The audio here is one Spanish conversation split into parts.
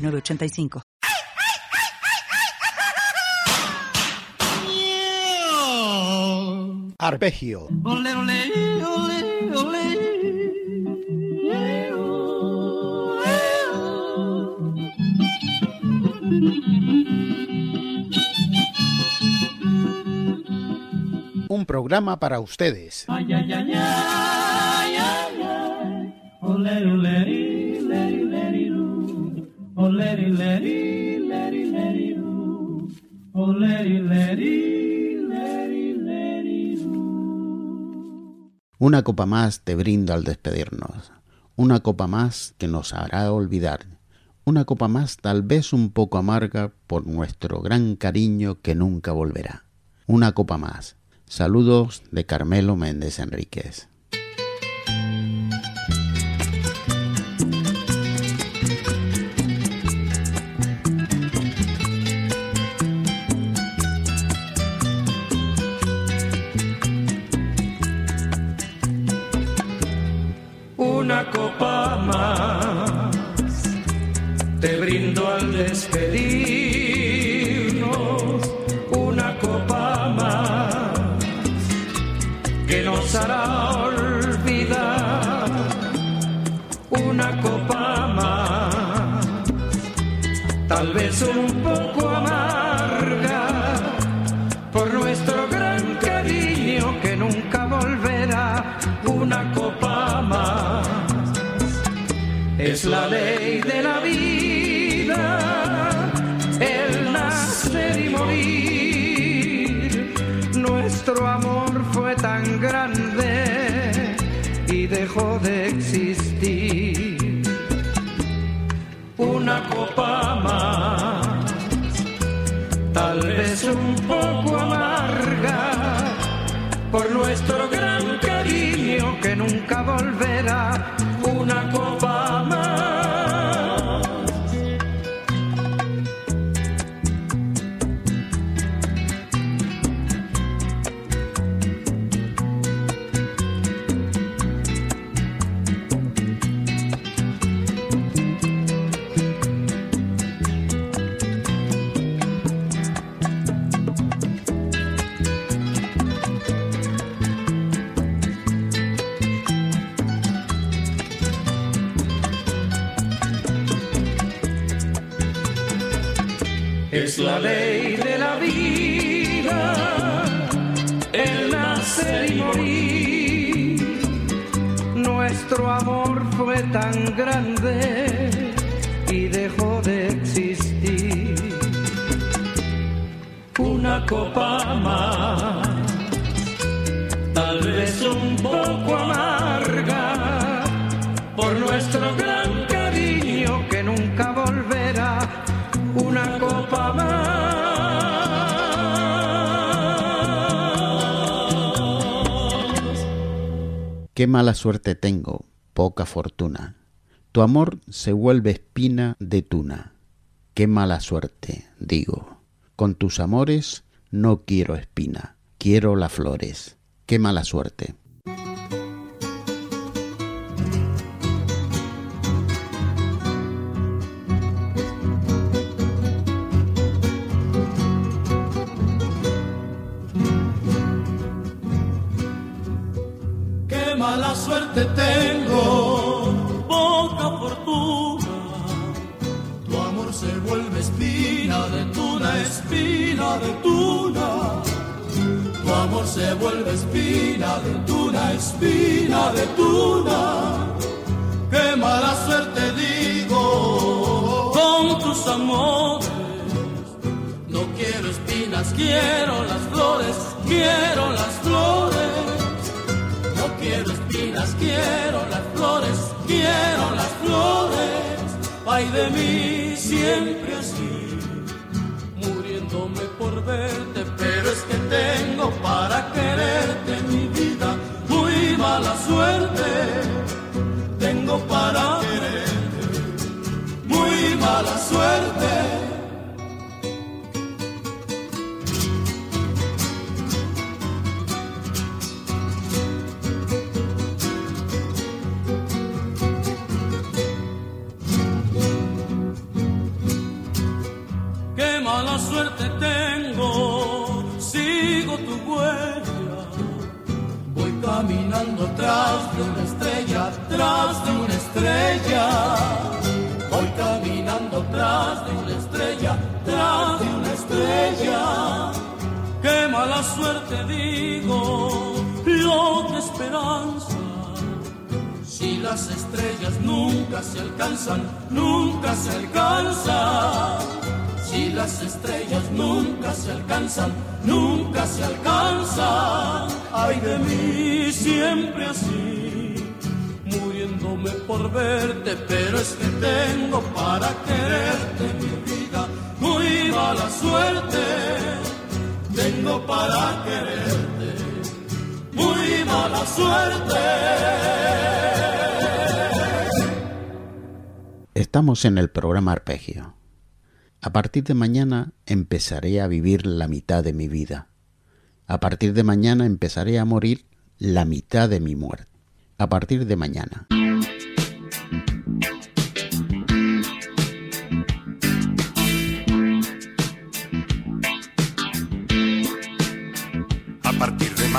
906985. Arpegio. Un programa para ustedes. Ay, ay, ay, ay, ay, ay. Leri, leri, ru. Una copa más te brindo al despedirnos. Una copa más que nos hará olvidar. Una copa más tal vez un poco amarga por nuestro gran cariño que nunca volverá. Una copa más. Saludos de Carmelo Méndez Enríquez. Una copa más te brindo al despedirnos. Una copa más que nos hará olvidar. Una copa más, tal vez un poco amarga es la ley de la vida, el nacer y morir. Nuestro amor fue tan grande y dejó de existir. Una copa más, tal vez un poco amarga, por nuestro gran Es la ley de la vida, el nacer y morir. Nuestro amor fue tan grande y dejó de existir. Una copa más, tal vez un poco amarga, por nuestro gran cariño que nunca volverá una copa Qué mala suerte tengo, poca fortuna. Tu amor se vuelve espina de tuna. Qué mala suerte, digo. Con tus amores no quiero espina, quiero las flores. Qué mala suerte. Se vuelve espina de tuna, espina de tuna. Qué mala suerte digo con tus amores. No quiero espinas, quiero las flores, quiero las flores. No quiero espinas, quiero las flores, quiero las flores. Ay de mí siempre así, muriéndome por verte, mala suerte. caminando tras de una estrella, tras de una estrella. Tras de una estrella, tras de una estrella. Qué mala suerte digo, lo que esperanza. Si las estrellas nunca se alcanzan, nunca se alcanzan si las estrellas nunca se alcanzan, nunca se alcanzan. Ay de mí siempre así, por verte, pero es que tengo para quererte mi vida, muy mala suerte. Tengo para quererte, muy mala suerte. Estamos en el programa Arpegio a partir de mañana empezaré a vivir la mitad de mi vida. A partir de mañana empezaré a morir la mitad de mi muerte. A partir de mañana.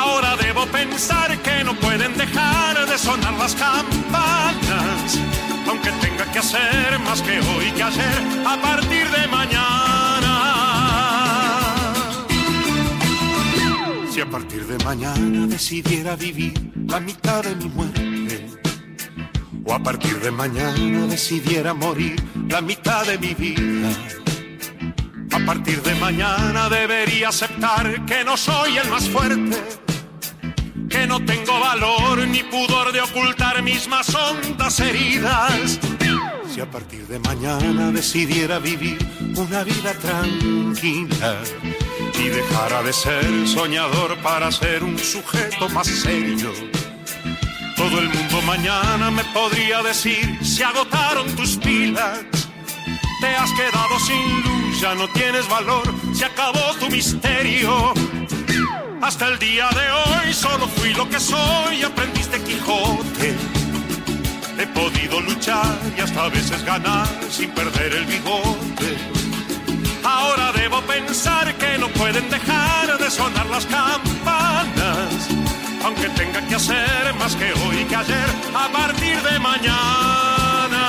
Ahora debo pensar que no pueden dejar de sonar las campanas, aunque tenga que hacer más que hoy que ayer a partir de mañana. Si a partir de mañana decidiera vivir la mitad de mi muerte, o a partir de mañana decidiera morir la mitad de mi vida, a partir de mañana debería aceptar que no soy el más fuerte, que no tengo valor ni pudor de ocultar mis más hondas heridas. Si a partir de mañana decidiera vivir una vida tranquila, y dejara de ser soñador para ser un sujeto más serio. Todo el mundo mañana me podría decir, se agotaron tus pilas, te has quedado sin luz, ya no tienes valor, se acabó tu misterio. Hasta el día de hoy solo fui lo que soy, aprendiz de Quijote. He podido luchar y hasta a veces ganar sin perder el bigote Ahora debo pensar que no pueden dejar de sonar las campanas, aunque tenga que hacer más que hoy que ayer a partir de mañana.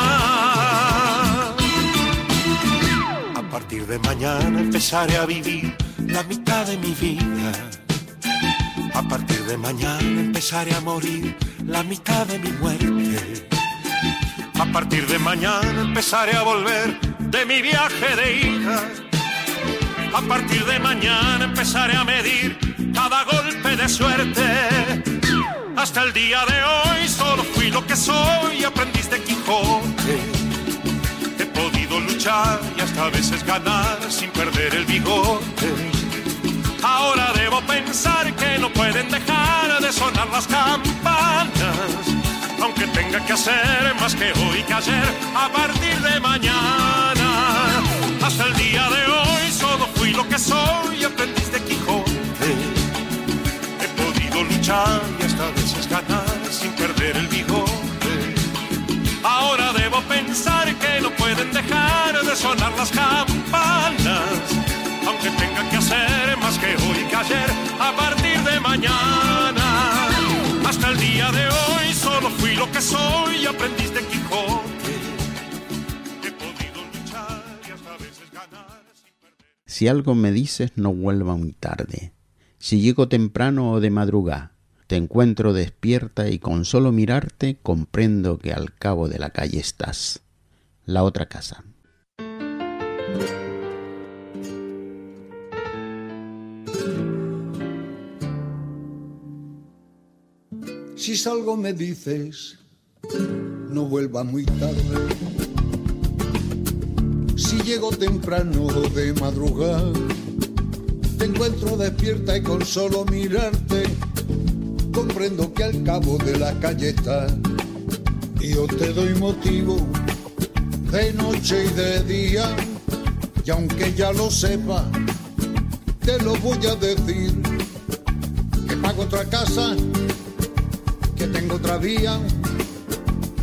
A partir de mañana empezaré a vivir la mitad de mi vida. A partir de mañana empezaré a morir la mitad de mi muerte. A partir de mañana empezaré a volver de mi viaje de hija a partir de mañana empezaré a medir cada golpe de suerte. Hasta el día de hoy solo fui lo que soy, aprendiz de Quijote. He podido luchar y hasta a veces ganar sin perder el bigote. Ahora debo pensar que no pueden dejar de sonar las campanas, aunque tenga que hacer más que hoy que ayer a partir de mañana. Hasta el día de hoy solo fui lo que soy, mañana. Hasta el día de hoy solo fui lo que soy, de Quijote. Si algo me dices, no vuelva muy tarde. Si llego temprano o de madrugada, te encuentro despierta y con solo mirarte comprendo que al cabo de la calle estás. La otra casa. Si salgo me dices, no vuelva muy tarde. Si llego temprano de madrugada, te encuentro despierta y con solo mirarte, comprendo que al cabo de la calle estás. Yo te doy motivo de noche y de día, y aunque ya lo sepa, te lo voy a decir, que pago otra casa que tengo otra vía.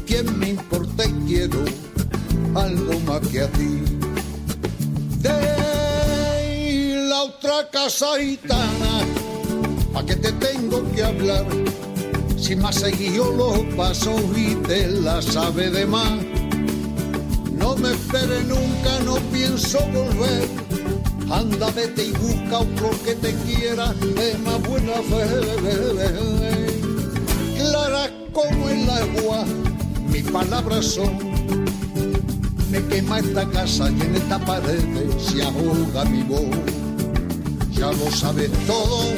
¿Quién me importa y quiero algo más que a ti? De la otra casa gitana, ¿a qué te tengo que hablar? Si has seguido los pasos y te la sabe de más. No me espere nunca, no pienso volver. Anda, vete y busca otro que te quiera de más buena fe como el agua, mis palabras son. Me quema esta casa y en esta pared se ahoga mi voz. Ya lo sabes todo,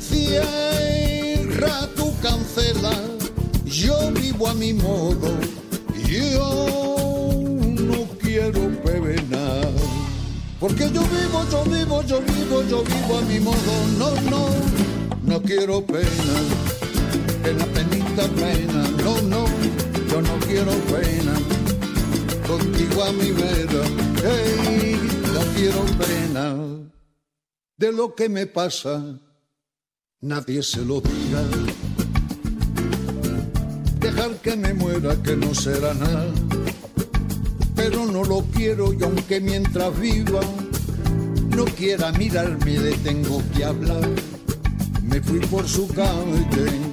cierra tu cancela. Yo vivo a mi modo, yo no quiero penar. Porque yo vivo, yo vivo, yo vivo, yo vivo a mi modo. No, no, no quiero pena pena, No, no, yo no quiero pena. Contigo a mi vera, hey, no quiero pena. De lo que me pasa, nadie se lo diga. Dejar que me muera, que no será nada. Pero no lo quiero y aunque mientras viva no quiera mirarme, le tengo que hablar. Me fui por su calle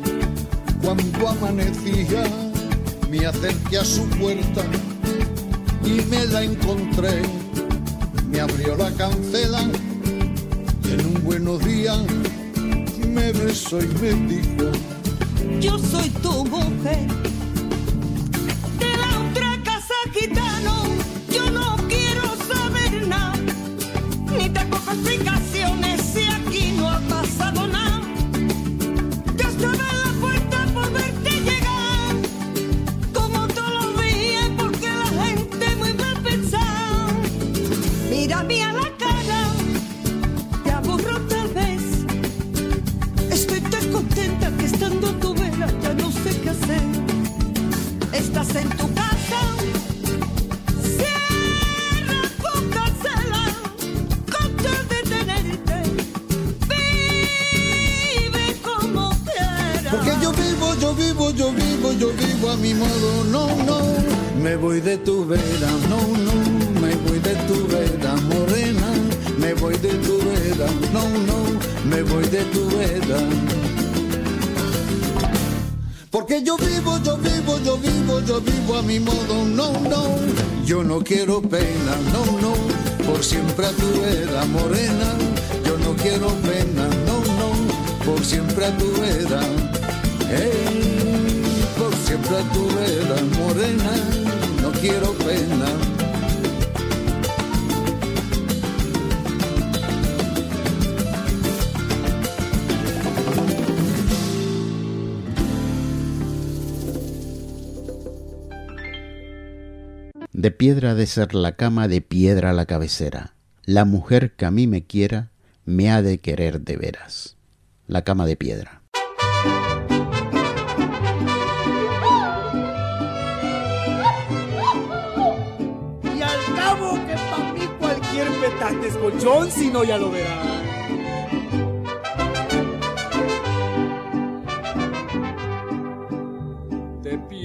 cuando amanecía, me acerqué a su puerta y me la encontré. Me abrió la cancela y en un buenos días me besó y me dijo, Yo soy tu mujer. Voy de tu vera, no, no, me voy de tu vera. Porque yo vivo, yo vivo, yo vivo, yo vivo a mi modo, no, no, yo no quiero pena, no, no, por siempre a tu vera, morena, yo no quiero pena, no, no, por siempre a tu vera, hey, por siempre a tu vera, morena, no quiero pena. Piedra de ser la cama, de piedra la cabecera. La mujer que a mí me quiera, me ha de querer de veras. La cama de piedra. Y al cabo que pa' mí cualquier petate es colchón, si no ya lo verás.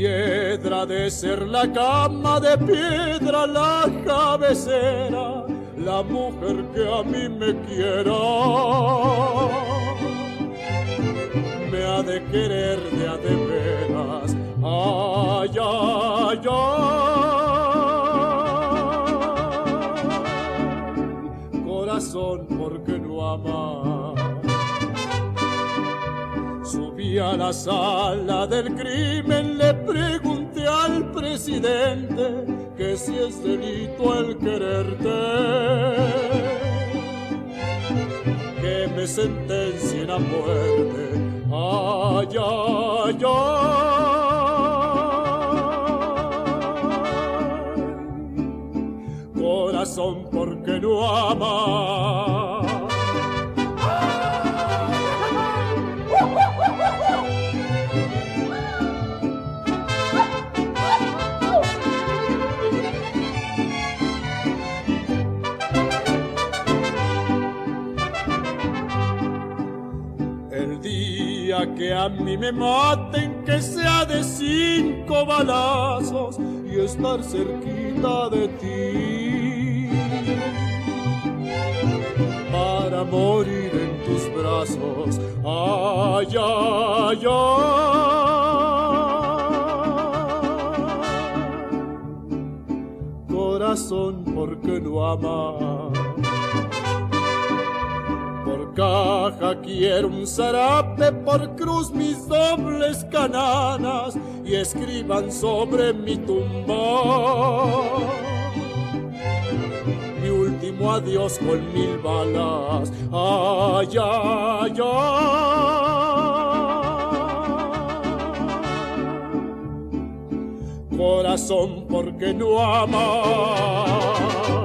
Piedra de ser la cama, de piedra la cabecera, la mujer que a mí me quiera. Me ha de querer de a de veras, ay. Corazón, porque no ama? Subí a la sala del crimen, le pregunté al presidente que si es delito el quererte, que me sentencien a muerte. Ay, ay, ay. Corazón, porque no ama? A mí me maten, que sea de cinco balazos y estar cerquita de ti. Para morir en tus brazos, ay, ay, ay. Corazón, porque no amas? Caja quiero un zarape, por cruz mis dobles cananas y escriban sobre mi tumba. Mi último adiós con mil balas. Ay, ay, ay. Corazón, porque no amas?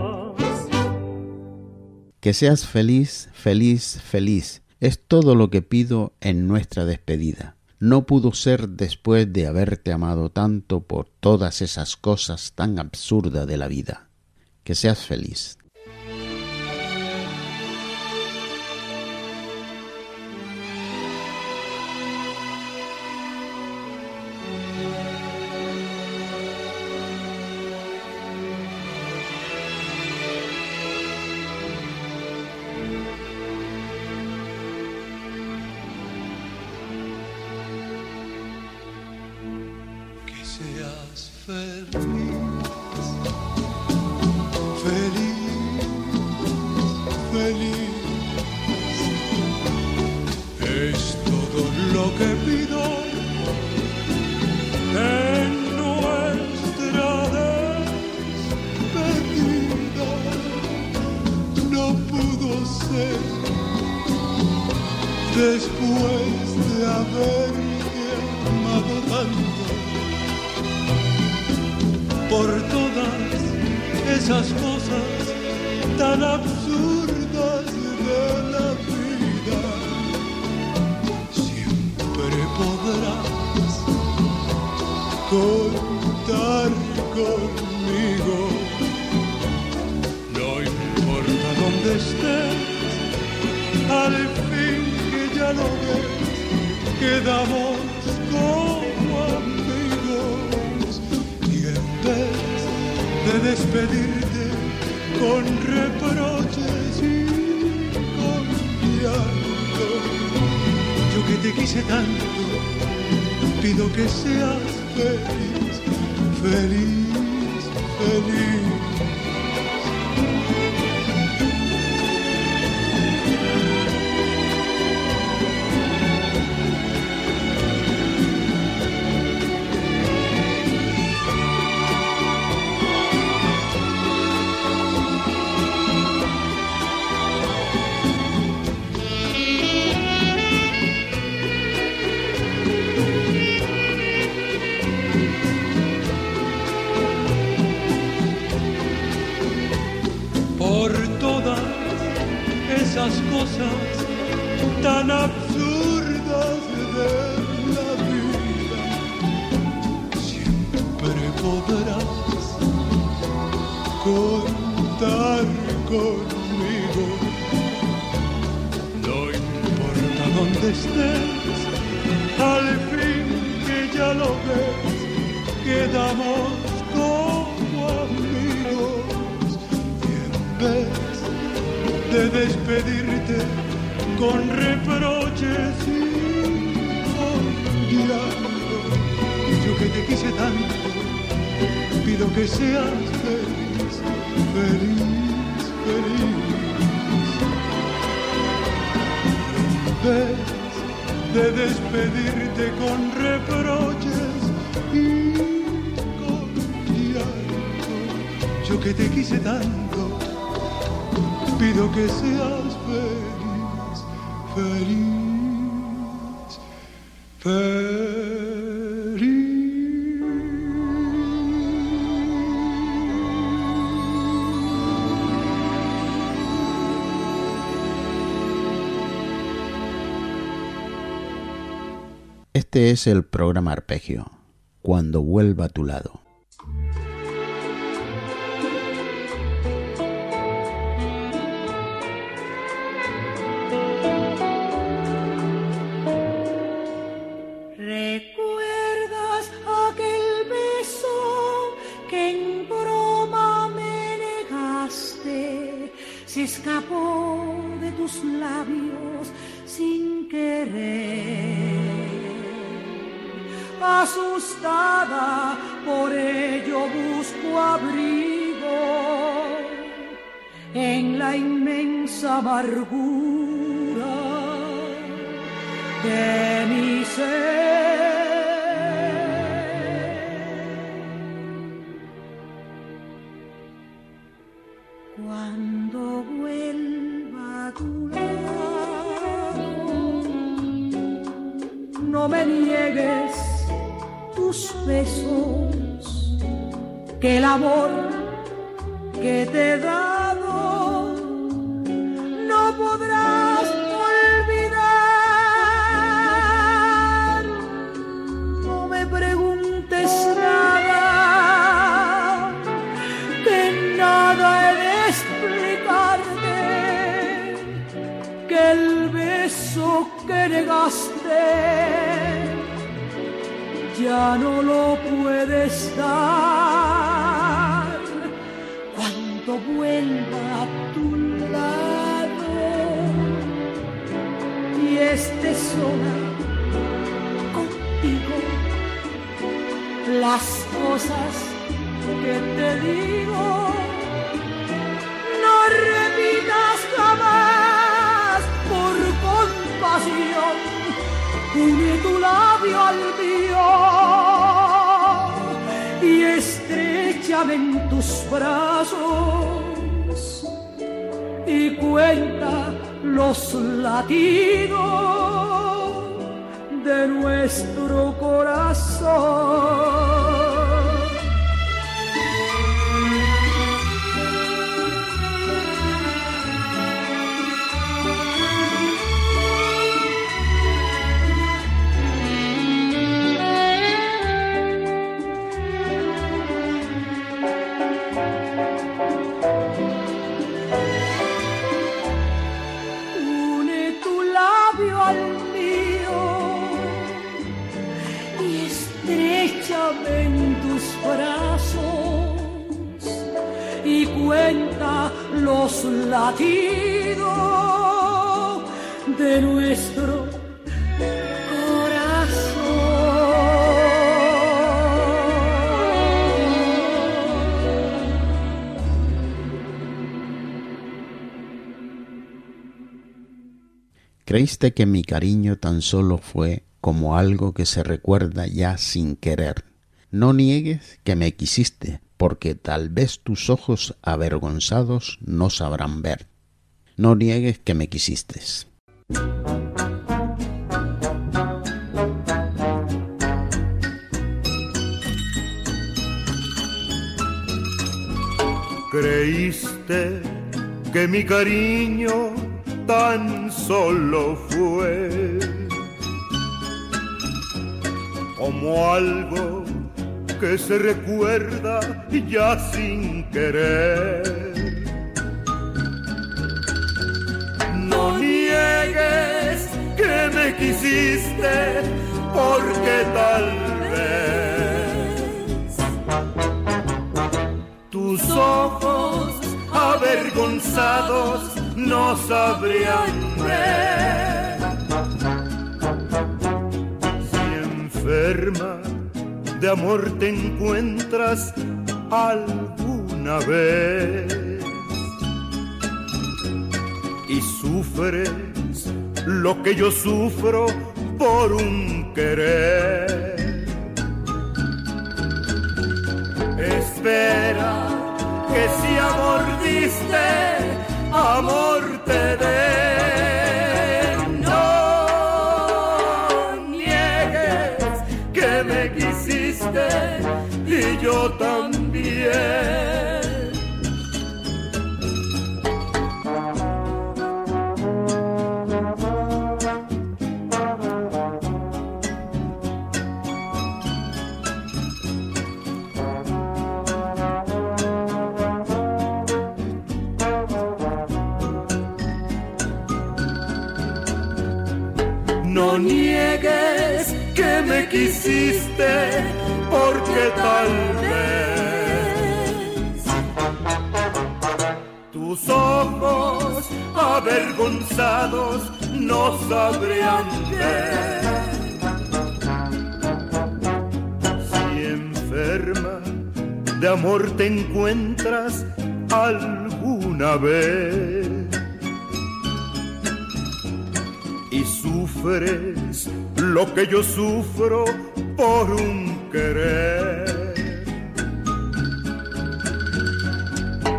Que seas feliz, feliz, feliz. Es todo lo que pido en nuestra despedida. No pudo ser después de haberte amado tanto por todas esas cosas tan absurdas de la vida. Que seas feliz. Es todo lo que pido en nuestra despedida. No pudo ser después de haberte amado tanto por todas esas cosas tan absurdas Podrás contar conmigo. No importa dónde estés, al fin que ya lo ves, quedamos como amigos y en vez de despedirte con reproches y con llanto, yo que te quise tanto, pido que seas feliz, feliz, feliz. Absurdas de la vida. Siempre podrás contar conmigo. No importa dónde estés, al fin que ya lo ves, quedamos como amigos y en vez de despedirte con reproches y con y yo que te quise tanto pido que seas feliz, feliz, feliz. Vez de despedirte con reproches y con llanto, yo que te quise tanto, pido que seas feliz, Este es el programa Arpegio, cuando vuelva a tu lado. Amargura de mi ser. Cuando vuelva a tu lado, no me niegues besos, que el amor que te he ya no lo puedes dar cuando vuelva a tu lado y esté sola contigo las cosas que te digo no repitas jamás. Por compasión une tu labio al mío brazos y cuenta los latidos de nuestro corazón. Los latidos de nuestro. Creíste que mi cariño tan solo fue como algo que se recuerda ya sin querer. No niegues que me quisiste, porque tal vez tus ojos avergonzados no sabrán ver. No niegues que me quisiste. Creíste que mi cariño tan solo fue como algo que se recuerda ya sin querer. No niegues que me quisiste porque tal vez ojos avergonzados no sabrían ver. Si enferma de amor te encuentras alguna vez y sufres lo que yo sufro por un querer. Espera que si amor diste, amor te dé. Quisiste, porque tal vez tus ojos avergonzados no sabrían ver. Si enferma de amor te encuentras alguna vez y sufres lo que yo sufro por un querer.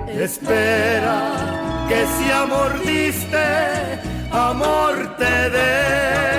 Espera que si amor diste, amor te dé.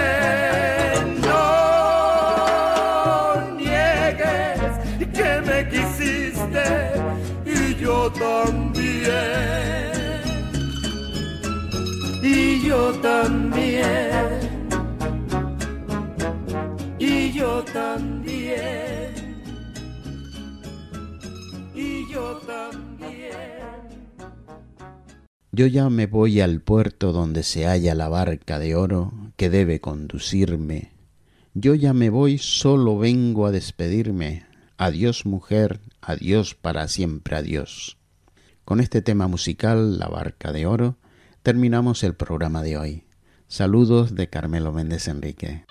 Yo ya me voy al puerto donde se halla la barca de oro que debe conducirme. Yo ya me voy, solo vengo a despedirme. Adiós mujer, adiós para siempre, adiós. Con este tema musical, La Barca de Oro, terminamos el programa de hoy. Saludos de Carmelo Méndez Enrique.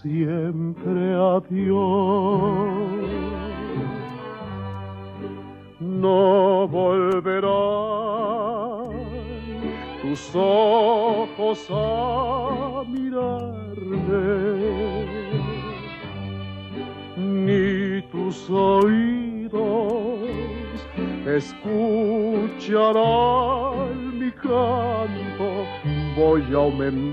siempre a Dios. No volverá tus ojos a mirarme, ni tus oídos escucharán mi canto, voy a aumentar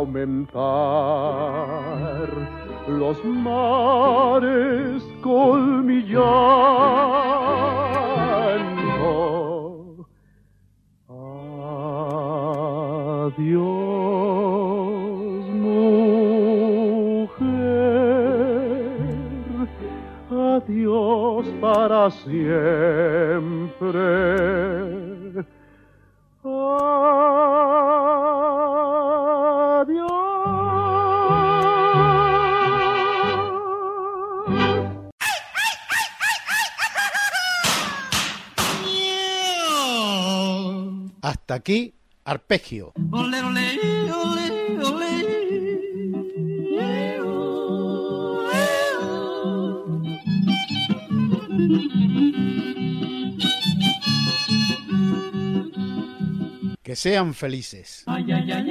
aumentar los mares arpegio. Que sean felices. Ay, ay, ay,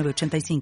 906985.